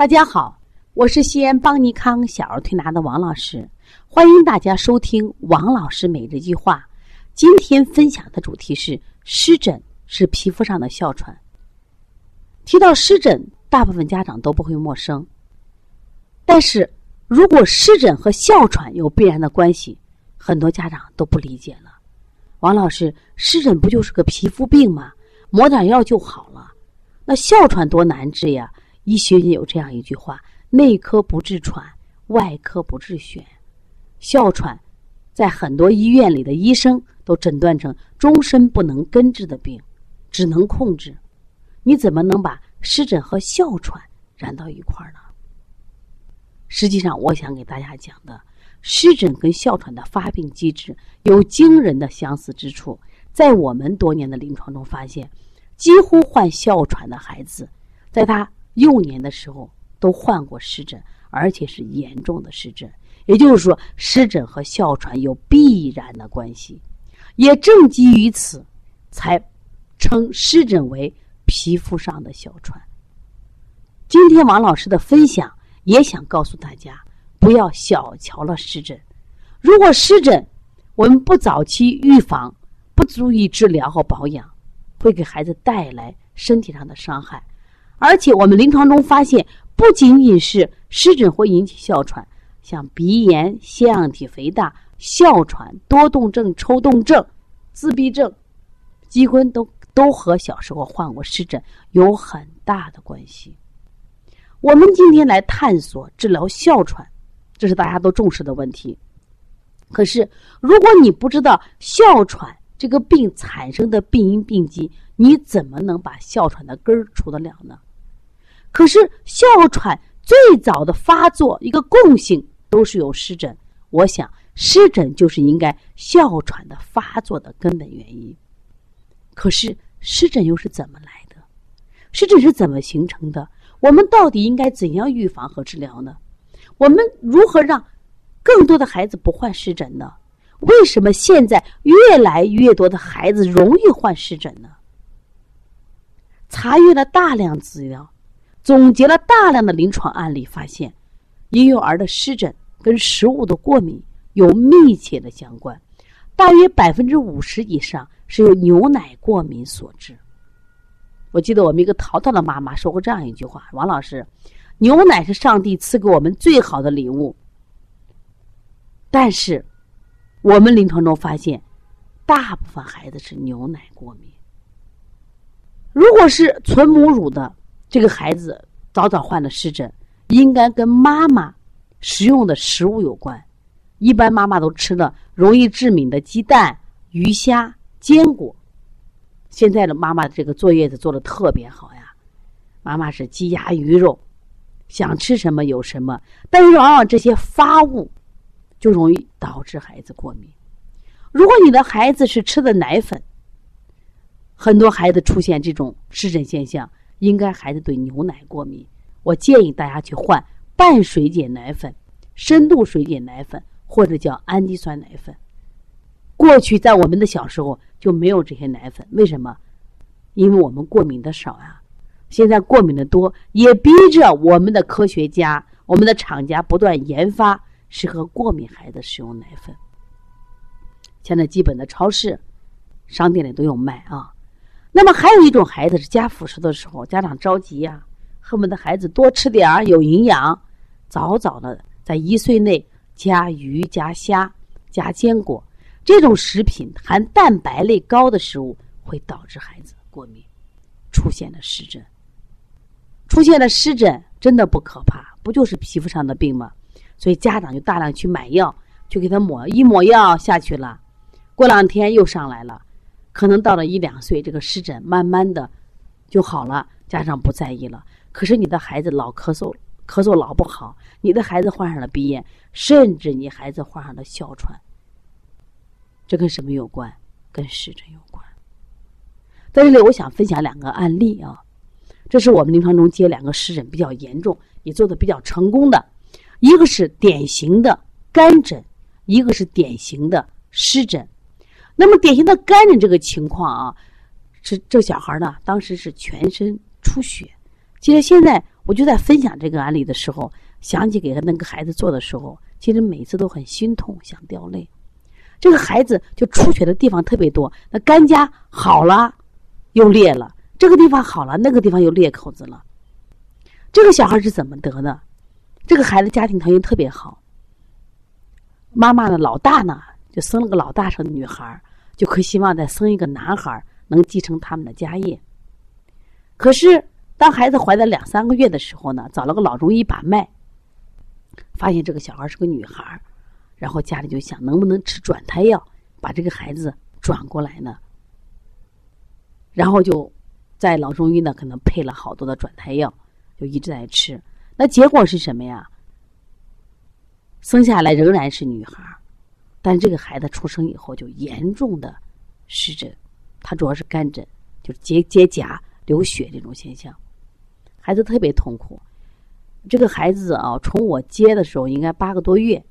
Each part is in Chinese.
大家好，我是西安邦尼康小儿推拿的王老师，欢迎大家收听王老师每日一句话。今天分享的主题是湿疹是皮肤上的哮喘。提到湿疹，大部分家长都不会陌生，但是如果湿疹和哮喘有必然的关系，很多家长都不理解了。王老师，湿疹不就是个皮肤病吗？抹点药就好了，那哮喘多难治呀？医学界有这样一句话：“内科不治喘，外科不治癣。”哮喘在很多医院里的医生都诊断成终身不能根治的病，只能控制。你怎么能把湿疹和哮喘染到一块儿呢？实际上，我想给大家讲的，湿疹跟哮喘的发病机制有惊人的相似之处。在我们多年的临床中发现，几乎患哮喘的孩子，在他幼年的时候都患过湿疹，而且是严重的湿疹。也就是说，湿疹和哮喘有必然的关系。也正基于此，才称湿疹为皮肤上的哮喘。今天王老师的分享也想告诉大家，不要小瞧了湿疹。如果湿疹我们不早期预防，不注意治疗和保养，会给孩子带来身体上的伤害。而且我们临床中发现，不仅仅是湿疹会引起哮喘，像鼻炎、腺样体肥大、哮喘、多动症、抽动症、自闭症、肌坤都都和小时候患过湿疹有很大的关系。我们今天来探索治疗哮喘，这是大家都重视的问题。可是，如果你不知道哮喘这个病产生的病因病机，你怎么能把哮喘的根儿除得了呢？可是哮喘最早的发作一个共性都是有湿疹，我想湿疹就是应该哮喘的发作的根本原因。可是湿疹又是怎么来的？湿疹是怎么形成的？我们到底应该怎样预防和治疗呢？我们如何让更多的孩子不患湿疹呢？为什么现在越来越多的孩子容易患湿疹呢？查阅了大量资料。总结了大量的临床案例，发现婴幼儿的湿疹跟食物的过敏有密切的相关，大约百分之五十以上是由牛奶过敏所致。我记得我们一个淘淘的妈妈说过这样一句话：“王老师，牛奶是上帝赐给我们最好的礼物。”但是我们临床中发现，大部分孩子是牛奶过敏。如果是纯母乳的。这个孩子早早患了湿疹，应该跟妈妈食用的食物有关。一般妈妈都吃了容易致敏的鸡蛋、鱼虾、坚果。现在的妈妈这个坐月子做的特别好呀，妈妈是鸡鸭鱼肉，想吃什么有什么。但是往往这些发物就容易导致孩子过敏。如果你的孩子是吃的奶粉，很多孩子出现这种湿疹现象。应该孩子对牛奶过敏，我建议大家去换半水解奶粉、深度水解奶粉或者叫氨基酸奶粉。过去在我们的小时候就没有这些奶粉，为什么？因为我们过敏的少啊。现在过敏的多，也逼着我们的科学家、我们的厂家不断研发适合过敏孩子使用奶粉。现在基本的超市、商店里都有卖啊。那么还有一种孩子是加辅食的时候，家长着急呀，恨不得孩子多吃点儿有营养，早早的在一岁内加鱼、加虾、加坚果这种食品含蛋白类高的食物，会导致孩子过敏，出现了湿疹。出现了湿疹真的不可怕，不就是皮肤上的病吗？所以家长就大量去买药，去给他抹，一抹药下去了，过两天又上来了。可能到了一两岁，这个湿疹慢慢的就好了，家长不在意了。可是你的孩子老咳嗽，咳嗽老不好，你的孩子患上了鼻炎，甚至你孩子患上了哮喘，这跟什么有关？跟湿疹有关。在这里，我想分享两个案例啊，这是我们临床中接两个湿疹比较严重，也做的比较成功的，一个是典型的干疹，一个是典型的湿疹。那么典型的干疹这个情况啊，是这小孩呢，当时是全身出血，其实现在我就在分享这个案例的时候，想起给他那个孩子做的时候，其实每次都很心痛，想掉泪。这个孩子就出血的地方特别多，那肝痂好了又裂了，这个地方好了，那个地方又裂口子了。这个小孩是怎么得的？这个孩子家庭条件特别好，妈妈的老大呢就生了个老大生的女孩，就可希望再生一个男孩。能继承他们的家业。可是，当孩子怀了两三个月的时候呢，找了个老中医把脉，发现这个小孩是个女孩然后家里就想，能不能吃转胎药，把这个孩子转过来呢？然后就在老中医呢，可能配了好多的转胎药，就一直在吃。那结果是什么呀？生下来仍然是女孩但这个孩子出生以后就严重的湿疹。他主要是干疹，就是结结痂、流血这种现象，孩子特别痛苦。这个孩子啊，从我接的时候应该八个多月，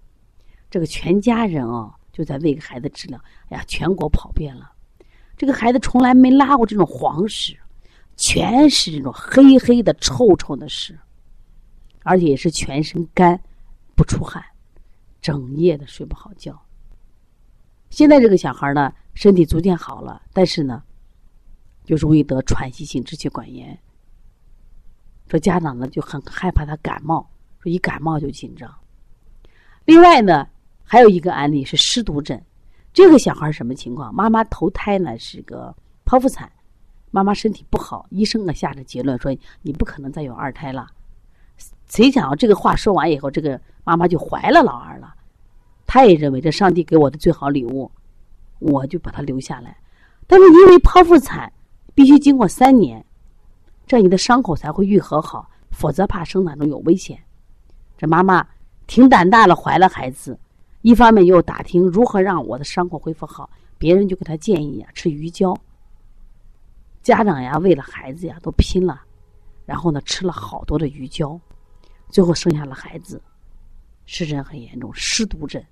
这个全家人啊就在为孩子治疗，哎呀，全国跑遍了。这个孩子从来没拉过这种黄屎，全是这种黑黑的、臭臭的屎，而且也是全身干，不出汗，整夜的睡不好觉。现在这个小孩呢？身体逐渐好了，但是呢，就容易得喘息性支气管炎。说家长呢就很害怕他感冒，说一感冒就紧张。另外呢，还有一个案例是湿毒症，这个小孩什么情况？妈妈头胎呢是个剖腹产，妈妈身体不好，医生呢下着结论说你不可能再有二胎了。谁想到这个话说完以后，这个妈妈就怀了老二了。他也认为这上帝给我的最好礼物。我就把它留下来，但是因为剖腹产必须经过三年，这你的伤口才会愈合好，否则怕生产中有危险。这妈妈挺胆大了，怀了孩子，一方面又打听如何让我的伤口恢复好，别人就给她建议啊吃鱼胶。家长呀为了孩子呀都拼了，然后呢吃了好多的鱼胶，最后生下了孩子，湿疹很严重，湿毒疹。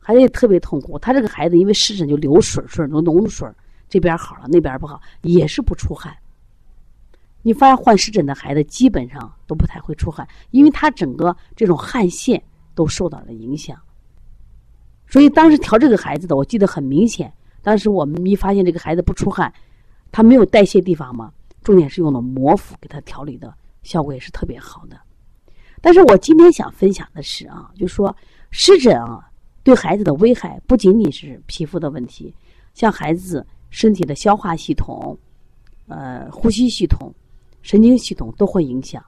孩子也特别痛苦，他这个孩子因为湿疹就流水水，流脓水，这边好了那边不好，也是不出汗。你发现患湿疹的孩子基本上都不太会出汗，因为他整个这种汗腺都受到了影响。所以当时调这个孩子的，我记得很明显。当时我们一发现这个孩子不出汗，他没有代谢地方嘛，重点是用了膜敷给他调理的效果也是特别好的。但是我今天想分享的是啊，就说湿疹啊。对孩子的危害不仅仅是皮肤的问题，像孩子身体的消化系统、呃呼吸系统、神经系统都会影响。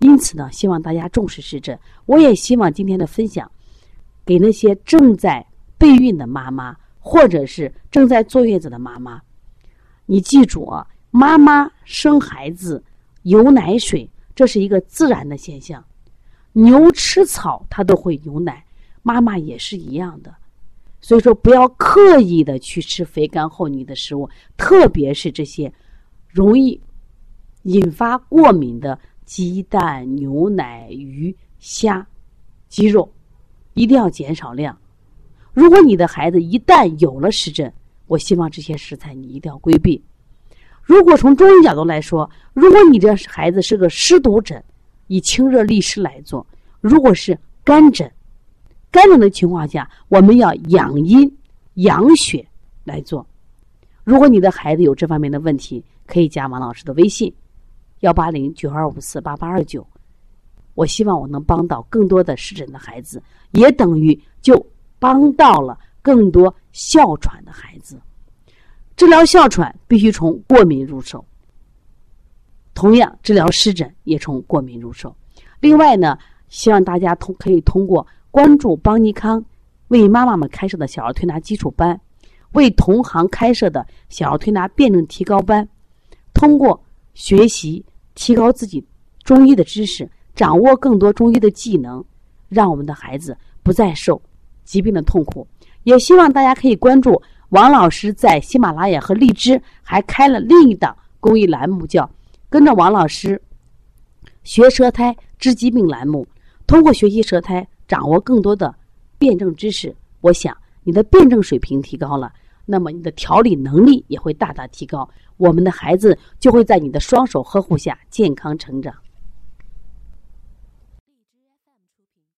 因此呢，希望大家重视湿疹。我也希望今天的分享，给那些正在备孕的妈妈，或者是正在坐月子的妈妈，你记住啊，妈妈生孩子有奶水，这是一个自然的现象。牛吃草，它都会有奶。妈妈也是一样的，所以说不要刻意的去吃肥甘厚腻的食物，特别是这些容易引发过敏的鸡蛋、牛奶、鱼、虾、鸡肉，一定要减少量。如果你的孩子一旦有了湿疹，我希望这些食材你一定要规避。如果从中医角度来说，如果你这孩子是个湿毒疹，以清热利湿来做；如果是干疹，干冷的情况下，我们要养阴养血来做。如果你的孩子有这方面的问题，可以加王老师的微信：幺八零九二五四八八二九。我希望我能帮到更多的湿疹的孩子，也等于就帮到了更多哮喘的孩子。治疗哮喘必须从过敏入手，同样治疗湿疹也从过敏入手。另外呢，希望大家通可以通过。关注邦尼康为妈妈们开设的小儿推拿基础班，为同行开设的小儿推拿辩证提高班，通过学习提高自己中医的知识，掌握更多中医的技能，让我们的孩子不再受疾病的痛苦。也希望大家可以关注王老师在喜马拉雅和荔枝还开了另一档公益栏目，叫“跟着王老师学舌苔治疾病”栏目，通过学习舌苔。掌握更多的辩证知识，我想你的辩证水平提高了，那么你的调理能力也会大大提高，我们的孩子就会在你的双手呵护下健康成长。